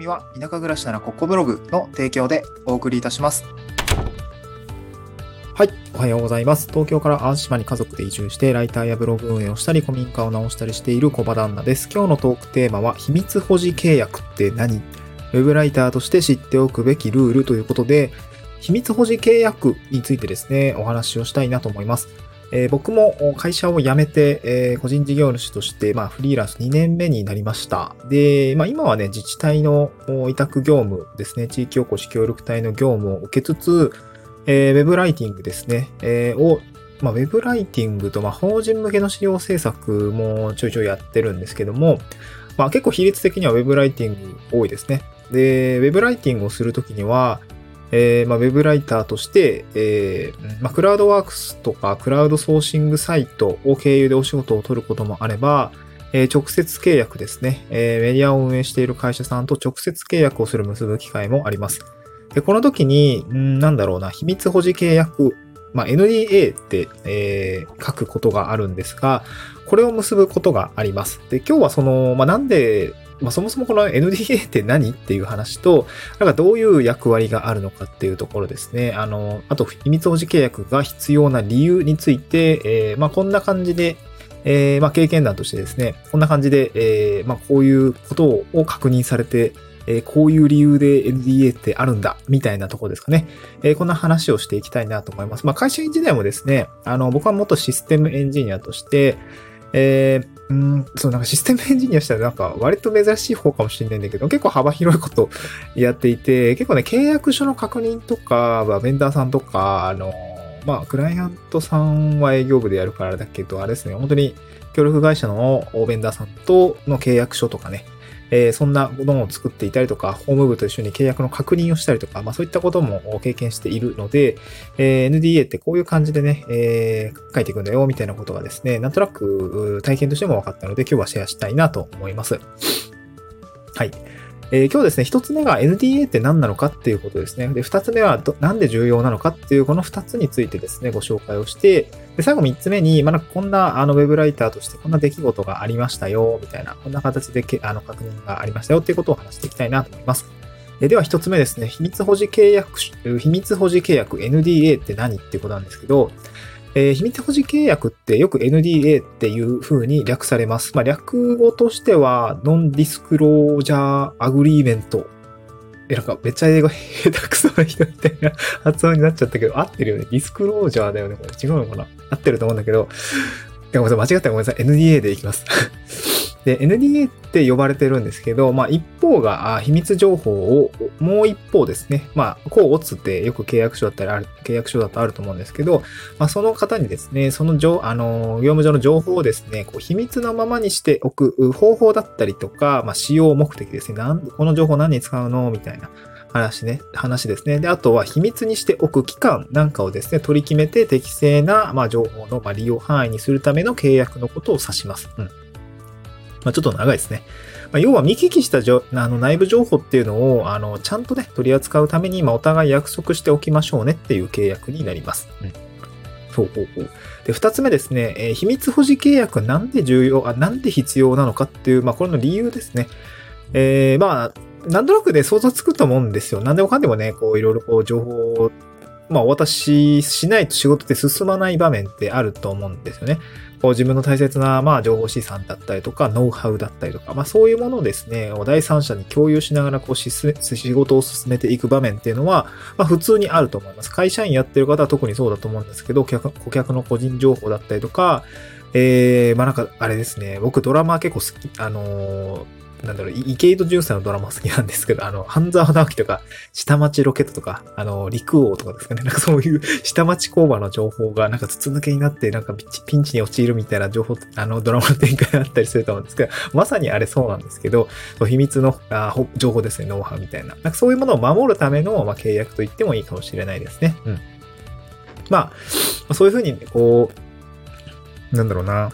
組は田舎暮らしならここブログの提供でお送りいたします。はい。おはようございます。東京から淡島に家族で移住して、ライターやブログ運営をしたり、古民家を直したりしている小場旦那です。今日のトークテーマは、秘密保持契約って何？ウェブライターとして知っておくべきルールということで、秘密保持契約についてですね、お話をしたいなと思います。えー、僕も会社を辞めて、えー、個人事業主として、まあ、フリーランス2年目になりました。で、まあ、今はね、自治体の委託業務ですね、地域おこし協力隊の業務を受けつつ、えー、ウェブライティングですね、えー、を、まあ、ウェブライティングと、まあ、法人向けの資料制作もちょいちょいやってるんですけども、まあ、結構比率的にはウェブライティング多いですね。で、ウェブライティングをするときには、えー、まあ、ウェブライターとして、えー、まあ、クラウドワークスとかクラウドソーシングサイトを経由でお仕事を取ることもあれば、えー、直接契約ですね、え、メディアを運営している会社さんと直接契約をする結ぶ機会もあります。で、この時に、なんだろうな、秘密保持契約、まあ、NDA って、え、書くことがあるんですが、これを結ぶことがあります。で、今日はその、まあ、なんでまあ、そもそもこの NDA って何っていう話と、なんかどういう役割があるのかっていうところですね。あの、あと秘密保持契約が必要な理由について、えー、まあ、こんな感じで、えー、まあ、経験談としてですね、こんな感じで、えー、まあ、こういうことを確認されて、えー、こういう理由で NDA ってあるんだ、みたいなとこですかね。えー、こんな話をしていきたいなと思います。まあ、会社員時代もですね、あの、僕は元システムエンジニアとして、えー、うん、そう、なんかシステムエンジニアしたらなんか割と珍しい方かもしれないんだけど、結構幅広いこと やっていて、結構ね、契約書の確認とかは、ベンダーさんとか、あの、まあ、クライアントさんは営業部でやるからだけど、あれですね、本当に協力会社のベンダーさんとの契約書とかね、えー、そんなものを作っていたりとか、法務部と一緒に契約の確認をしたりとか、まあそういったことも経験しているので、えー、NDA ってこういう感じでね、えー、書いていくんだよ、みたいなことがですね、なんとなく体験としても分かったので、今日はシェアしたいなと思います。はい。えー、今日ですね、一つ目が NDA って何なのかっていうことですね。で、二つ目はなんで重要なのかっていうこの二つについてですね、ご紹介をして、で、最後三つ目に、まだこんなあのウェブライターとしてこんな出来事がありましたよ、みたいな、こんな形でけあの確認がありましたよっていうことを話していきたいなと思います。えでは一つ目ですね、秘密保持契約、秘密保持契約 NDA って何っていうことなんですけど、えー、秘密保持契約ってよく NDA っていう風に略されます。まあ、略語としては、 Non-Disclosure Agreement。え、なんかめっちゃ英語下手くそな人みたいな発音になっちゃったけど、合ってるよね。ディスクロージャーだよね。これ違うのかな？合ってると思うんだけど、ごめんなさい、間違ったらごめんなさい。NDA でいきます。で、NDA って呼ばれてるんですけど、まあ一方が秘密情報を、もう一方ですね、まあ、こうオツってよく契約書だったりある、契約書だとあると思うんですけど、まあその方にですね、その情、あの、業務上の情報をですね、こう秘密のままにしておく方法だったりとか、まあ使用目的ですね、なんこの情報何に使うの？みたいな。話ね、話ですね。で、あとは秘密にしておく期間なんかをですね、取り決めて適正な、まあ、情報の、まあ、利用範囲にするための契約のことを指します。うん。まあ、ちょっと長いですね。まあ、要は見聞きしたあの内部情報っていうのを、あの、ちゃんとね、取り扱うために、まあ、お互い約束しておきましょうねっていう契約になります。うん。そうほうほう。で、二つ目ですね、えー、秘密保持契約なんで重要、なんで必要なのかっていう、まあ、これの理由ですね。えー、まあ、なんとなくね、想像つくと思うんですよ。なんでもかんでもね、こう、いろいろこう、情報を、まあ、お渡ししないと仕事って進まない場面ってあると思うんですよね。こう自分の大切な、まあ、情報資産だったりとか、ノウハウだったりとか、まあ、そういうものをですね、お第三者に共有しながら、こう、仕事を進めていく場面っていうのは、まあ、普通にあると思います。会社員やってる方は特にそうだと思うんですけど、顧客の個人情報だったりとか、えー、まあ、なんか、あれですね、僕ドラマ結構好き、あのーなんだろう、池井戸潤さんのドラマ好きなんですけど、あの、半沢直樹とか、下町ロケットとか、あの、陸王とかですかね。なんかそういう下町工場の情報が、なんか筒抜けになって、なんかピンチに陥るみたいな情報、あの、ドラマの展開があったりすると思うんですけど、まさにあれそうなんですけど、秘密のあ情報ですね、ノウハウみたいな。なんかそういうものを守るための、まあ、契約と言ってもいいかもしれないですね。うん。まあ、そういうふうに、こう、なんだろうな。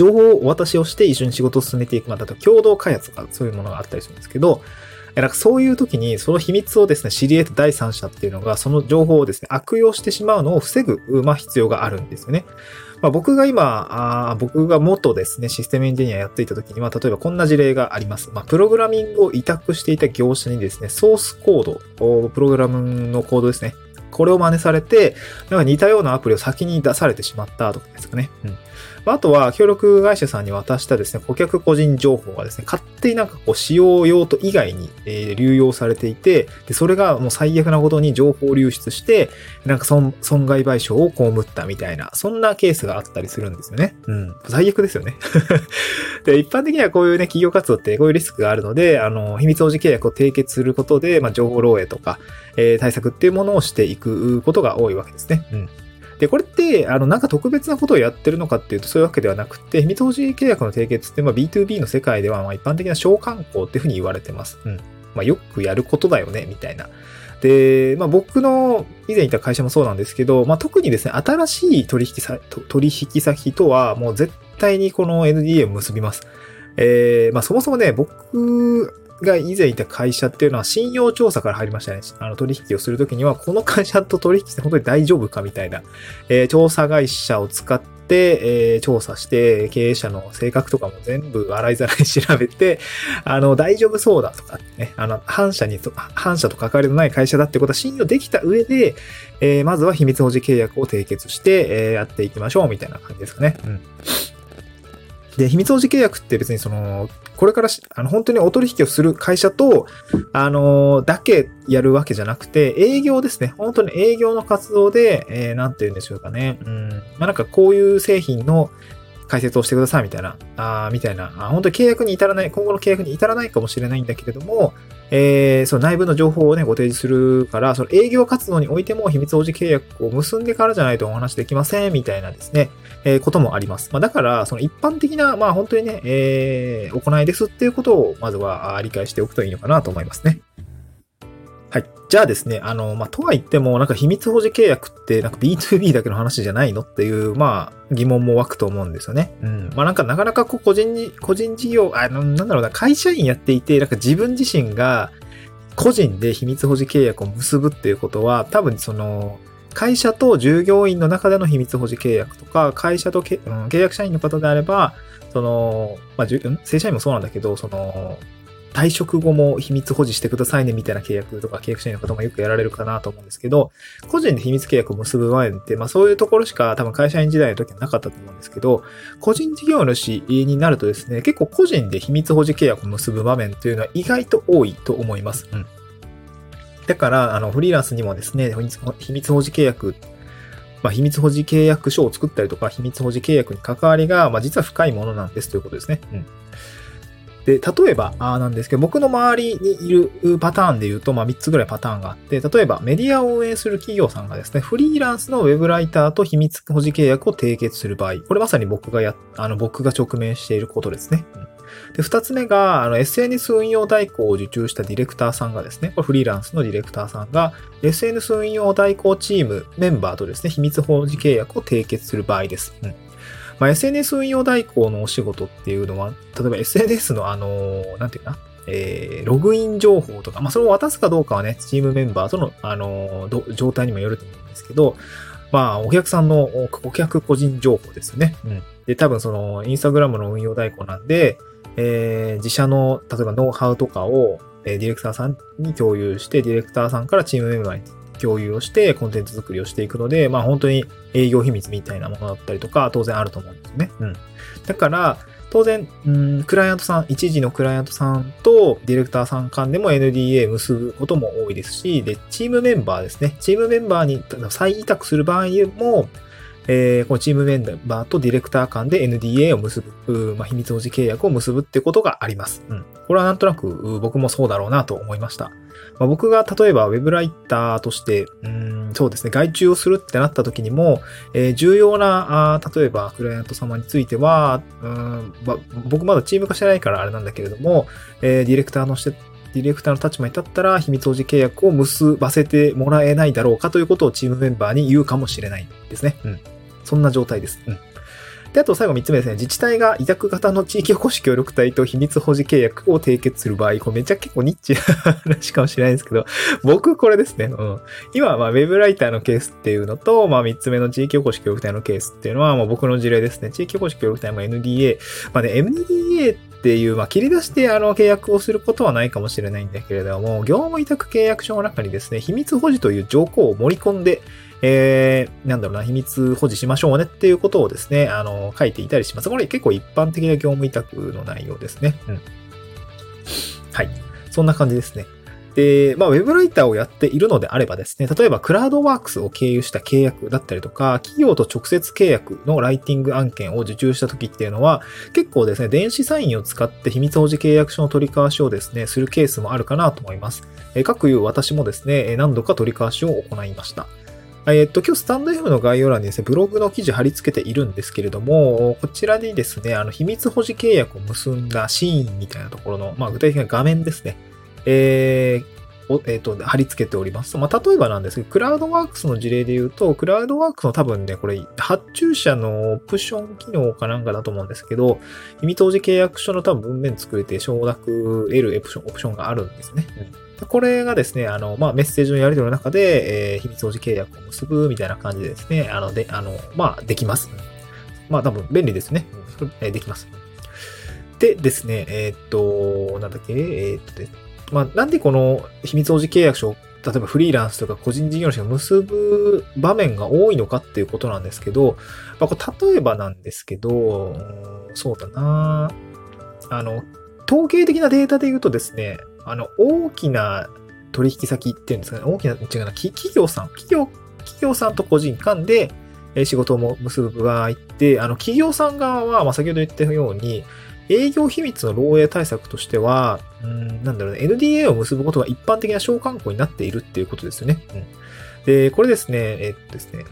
情報をお渡しをして一緒に仕事を進めていく、まあ、例えば共同開発とかそういうものがあったりするんですけど、なんかそういう時にその秘密をですね、知り得た第三者っていうのがその情報をですね、悪用してしまうのを防ぐ、まあ必要があるんですよね。まあ、僕が今あ、僕が元ですね、システムエンジニアやっていた時には、例えばこんな事例があります。まあ、プログラミングを委託していた業者にですね、ソースコード、プログラムのコードですね。これを真似されて、なんか似たようなアプリを先に出されてしまったとかですかね。うん。あとは、協力会社さんに渡したですね、顧客個人情報がですね、勝手になんかこう、使用用途以外に、え、流用されていて、で、それがもう最悪なことに情報流出して、なんか損、損害賠償を被ったみたいな、そんなケースがあったりするんですよね。うん。最悪ですよね。で、一般的にはこういうね、企業活動ってこういうリスクがあるので、あの、秘密保持契約を締結することで、まあ、情報漏洩とか、えー、対策っていうものをしていくことが多いわけですね。うん。で、これって、あの、なんか特別なことをやってるのかっていうと、そういうわけではなくて、秘密保持契約の締結って、まあ、B2B の世界では、まあ、一般的な商慣行っていうふうに言われてます。うん。まあ、よくやることだよね、みたいな。で、まあ、僕の以前いた会社もそうなんですけど、まあ、特にですね、新しい取引先取引先とは、もう絶対にこの NDA を結びます。えー、まあ、そもそもね、僕が以前いた会社っていうのは信用調査から入りましたね。あの取引をするときには、この会社と取引して本当に大丈夫かみたいな、えー、調査会社を使って、えー、調査して、経営者の性格とかも全部洗いざらい調べて、あの、大丈夫そうだとかね、あの、反社に、反社と関わりのない会社だってことは信用できた上で、えー、まずは秘密保持契約を締結して、え、やっていきましょうみたいな感じですかね。うん。で、秘密保持契約って別にその、これからあの本当にお取引をする会社と、あのー、だけやるわけじゃなくて、営業ですね。本当に営業の活動で、えー、なんて言うんでしょうかね。うん。まあ、なんかこういう製品の解説をしてくださいみたいな、あみたいな、本当に契約に至らない、今後の契約に至らないかもしれないんだけれども、えー、その内部の情報をね、ご提示するから、その営業活動においても秘密保持契約を結んでからじゃないとお話できません、みたいなですね、えー、こともあります。まあ、だから、その一般的な、まあ本当にね、えー、行いですっていうことを、まずは理解しておくといいのかなと思いますね。はい。じゃあですね、あの、まあ、とは言っても、なんか秘密保持契約って、なんか B2B だけの話じゃないのっていう、まあ、疑問も湧くと思うんですよね。うん。まあ、なんかなかなかこう、個人に、個人事業、あの、なんだろうな、会社員やっていて、なんか自分自身が、個人で秘密保持契約を結ぶっていうことは、多分その、会社と従業員の中での秘密保持契約とか、会社と、うん、契約社員の方であれば、その、まあ、正社員もそうなんだけど、その、退職後も秘密保持してくださいねみたいな契約とか契約社員の方もよくやられるかなと思うんですけど、個人で秘密契約を結ぶ前って、まあそういうところしか多分会社員時代の時はなかったと思うんですけど、個人事業主になるとですね、結構個人で秘密保持契約を結ぶ場面というのは意外と多いと思います。うん。だから、あの、フリーランスにもですね、秘密保持契約まあ、秘密保持契約書を作ったりとか、秘密保持契約に関わりが、まあ、実は深いものなんですということですね。うん。で、例えば、あなんですけど、僕の周りにいるパターンで言うと、まあ、3つぐらいパターンがあって、例えば、メディアを運営する企業さんがですね、フリーランスのウェブライターと秘密保持契約を締結する場合、これまさに僕がや、あの、僕が直面していることですね。で、二つ目が、あの、SNS 運用代行を受注したディレクターさんがですね、これフリーランスのディレクターさんが、SNS 運用代行チームメンバーとですね、秘密保持契約を締結する場合です。うんまあ、SNS 運用代行のお仕事っていうのは、例えば SNS のあの、なんていうかな、えー、ログイン情報とか、まあ、それを渡すかどうかはね、チームメンバーとの、あの、状態にもよると思うんですけど、まあ、お客さんの顧客個人情報ですよね。うん。で、多分その、インスタグラムの運用代行なんで、えー、自社の、例えばノウハウとかを、えー、ディレクターさんに共有して、ディレクターさんからチームメンバーに共有をして、コンテンツ作りをしていくので、まあ本当に営業秘密みたいなものだったりとか、当然あると思うんですね。うん。だから、当然、うん、クライアントさん、一時のクライアントさんとディレクターさん間でも NDA 結ぶことも多いですし、で、チームメンバーですね。チームメンバーに再委託する場合も、えー、このチームメンバーとディレクター間で NDA を結ぶ、まあ、秘密保持契約を結ぶってことがあります。うん。これはなんとなく僕もそうだろうなと思いました。まあ、僕が例えば Web ライターとして、うん、そうですね、外注をするってなった時にも、えー、重要な、あ例えばクライアント様については、うんま、僕まだチーム化してないからあれなんだけれども、えー、ディレクターのしてディレクターの立場に立ったら秘密保持契約を結ばせてもらえないだろうかということをチームメンバーに言うかもしれないですね。うん。そんな状態です。うん。で、あと最後3つ目ですね。自治体が委託型の地域おこし協力隊と秘密保持契約を締結する場合、これめっちゃ結構ニッチな話かもしれないんですけど、僕これですね。うん。今はまあウェブライターのケースっていうのと、まあ3つ目の地域おこし協力隊のケースっていうのは、まあ僕の事例ですね。地域おこし協力隊も NDA。まあね、NDA っていう、まあ、切り出してあの契約をすることはないかもしれないんだけれども、業務委託契約書の中にですね、秘密保持という条項を盛り込んで、えー、なんだろうな、秘密保持しましょうねっていうことをですね、あの、書いていたりします。これ結構一般的な業務委託の内容ですね。うん。はい。そんな感じですね。で、まあ、ウェブライターをやっているのであればですね、例えばクラウドワークスを経由した契約だったりとか、企業と直接契約のライティング案件を受注した時っていうのは、結構ですね、電子サインを使って秘密保持契約書の取り交わしをですね、するケースもあるかなと思います。え各いう私もですね、何度か取り交わしを行いました。えっと、今日スタンド F の概要欄にですね、ブログの記事貼り付けているんですけれども、こちらにですね、あの、秘密保持契約を結んだシーンみたいなところの、まあ、具体的な画面ですね。えーを、えっ、と、貼り付けております。まあ、例えばなんですけど、クラウドワークスの事例で言うと、クラウドワークスの多分ね、これ、発注者のオプション機能かなんかだと思うんですけど、秘密保持契約書の多分文面作れて承諾得るオプションオプションがあるんですね。うん、これがですね、あの、まあ、メッセージのやり取りの中で、えー、秘密保持契約を結ぶみたいな感じでですね、あの、で、あの、まあ、できます。まあ、多分便利ですね。えー、できます。でですね、えー、っと、なんだっけ、えー、っと、まあ、なんでこの秘密保持契約書を例えばフリーランスとか個人事業主が結ぶ場面が多いのかっていうことなんですけど、まあ、これ例えばなんですけど、そうだなあの、統計的なデータで言うとですね、あの、大きな取引先っていうんですかね、大きな、違うな、企業さん、企業、企業さんと個人間で仕事を結ぶ場合って、あの、企業さん側は、まあ、先ほど言ったように、営業秘密の漏洩対策としては、うん、なんだろうね、NDA を結ぶことが一般的な召喚項になっているっていうことですよね。うん、で、これですね、えっとですね、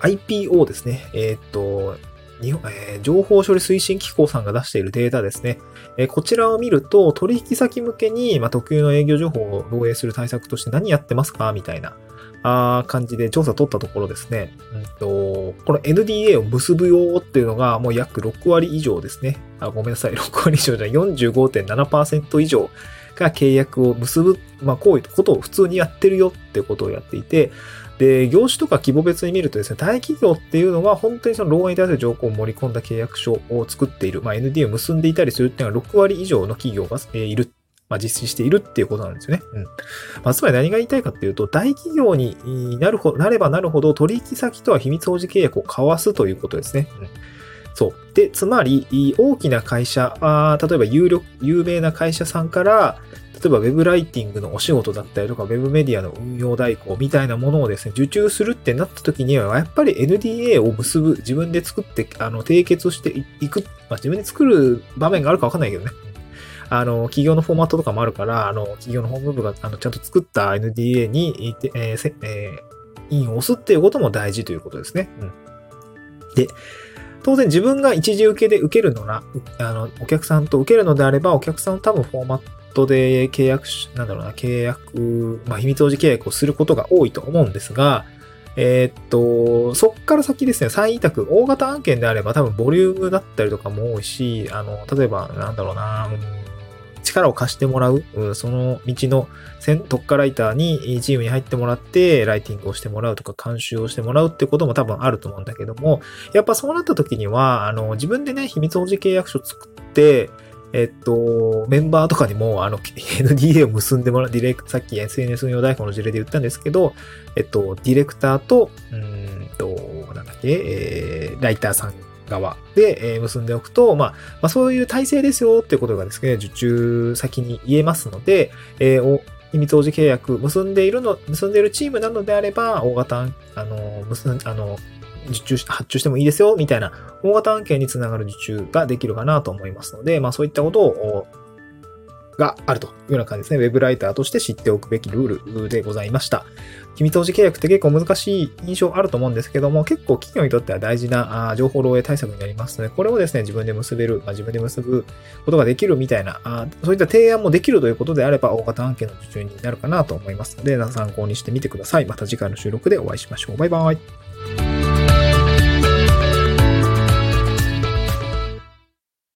IPO ですね、えっと、日本えー、情報処理推進機構さんが出しているデータですね。えー、こちらを見ると、取引先向けに、まあ、特有の営業情報を漏洩する対策として何やってますかみたいな。あ感じで調査取ったところですね、うんと、この NDA を結ぶよっていうのがもう約6割以上ですね。あごめんなさい、6割以上じゃない45.7%以上が契約を結ぶ、まあこういうことを普通にやってるよってことをやっていて、で、業種とか規模別に見るとですね、大企業っていうのは本当にその労働に対する条項を盛り込んだ契約書を作っている、まあ ND を結んでいたりするっていうのは6割以上の企業がいるまあ、実施しているっていうことなんですよね。うん。まあ、つまり何が言いたいかっていうと、大企業になるほ、なればなるほど取引先とは秘密保持契約を交わすということですね。うん。そう。で、つまり、大きな会社、あ例えば有力、有名な会社さんから、例えば Web ライティングのお仕事だったりとか Web メディアの運用代行みたいなものをですね、受注するってなった時には、やっぱり NDA を結ぶ、自分で作って、あの、締結していく、まあ、自分で作る場面があるかわかんないけどね。あの、企業のフォーマットとかもあるから、あの、企業のホーム部が、あの、ちゃんと作った NDA に、えー、えー、印を押すっていうことも大事ということですね。うん。で、当然自分が一時受けで受けるのな、あの、お客さんと受けるのであれば、お客さん多分フォーマットで契約し、なんだろうな、契約、まあ、秘密保持契約をすることが多いと思うんですが、えー、っと、そっから先ですね、再委託、大型案件であれば多分ボリュームだったりとかも多いし、あの、例えば、なんだろうな、力を貸してもらう、その道の特化ライターにチームに入ってもらって、ライティングをしてもらうとか、監修をしてもらうってことも多分あると思うんだけども、やっぱそうなった時には、あの、自分でね、秘密保持契約書作って、えっと、メンバーとかにも、あの、NDA を結んでもらう、ディレク、さっき SNS 運用代行の事例で言ったんですけど、えっと、ディレクターと、うんと、なんだっけ、えー、ライターさん側で、え結んでおくと、まあ、まあ、そういう体制ですよっていうことがですね、受注先に言えますので、えー、秘密保持契約結んでいるの、結んでいるチームなのであれば、大型、あの、結ん、あの、受注し、発注してもいいですよ、みたいな大型案件につながる受注ができるかなと思いますので、まあそういったことをがあるというような感じですね。ウェブライターとして知っておくべきルールでございました。秘密保持契約って結構難しい印象あると思うんですけども、結構企業にとっては大事な情報漏洩対策になりますので、これをですね、自分で結べる、まあ、自分で結ぶことができるみたいなあ、そういった提案もできるということであれば、大型案件の受注になるかなと思いますので、参考にしてみてください。また次回の収録でお会いしましょう。バイバイ。